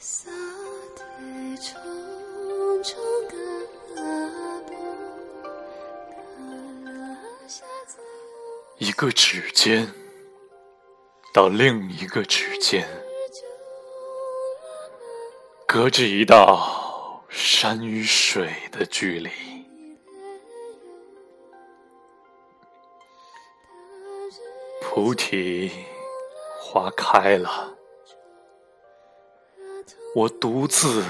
洒一个指尖到另一个指尖，隔着一道山与水的距离。菩提花开了。我独自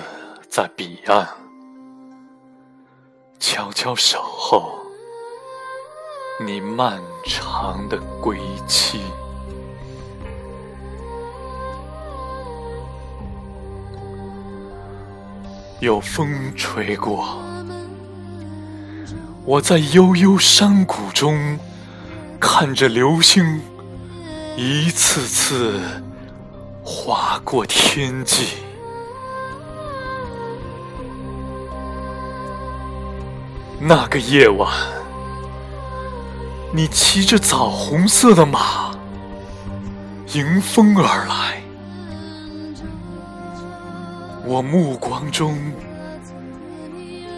在彼岸，悄悄守候你漫长的归期。有风吹过，我在悠悠山谷中看着流星。一次次划过天际，那个夜晚，你骑着枣红色的马迎风而来，我目光中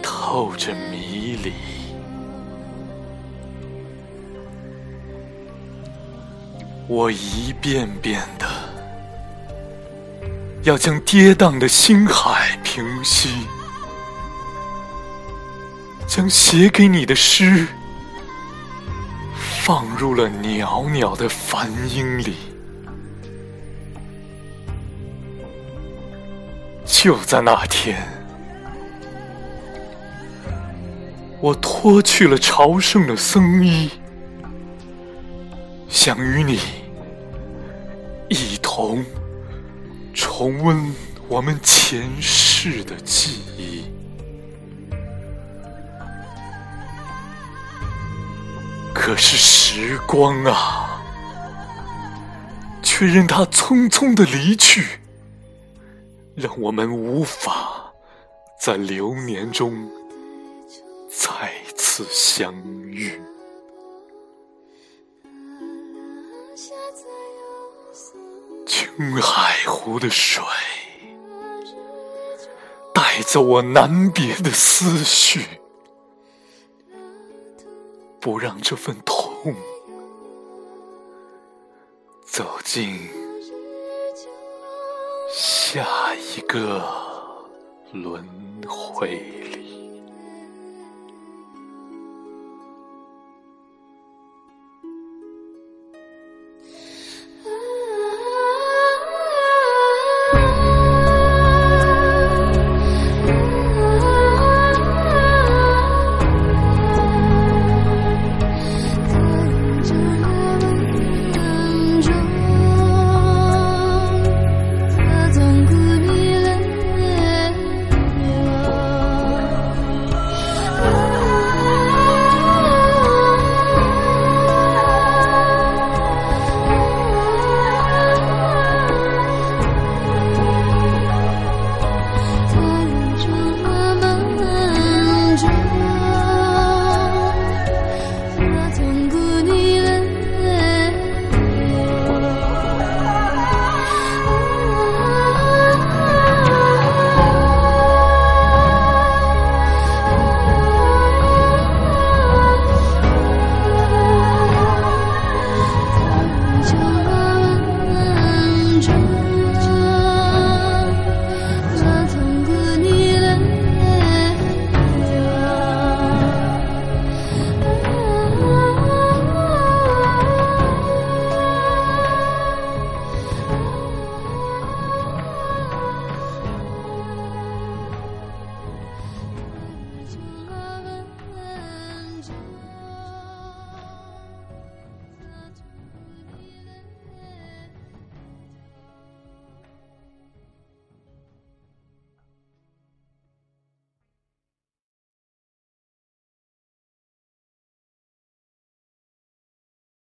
透着迷离。我一遍遍的要将跌宕的星海平息，将写给你的诗放入了袅袅的梵音里。就在那天，我脱去了朝圣的僧衣，想与你。一同重温我们前世的记忆，可是时光啊，却任它匆匆的离去，让我们无法在流年中再次相遇。青海湖的水，带走我难别的思绪，不让这份痛走进下一个轮回里。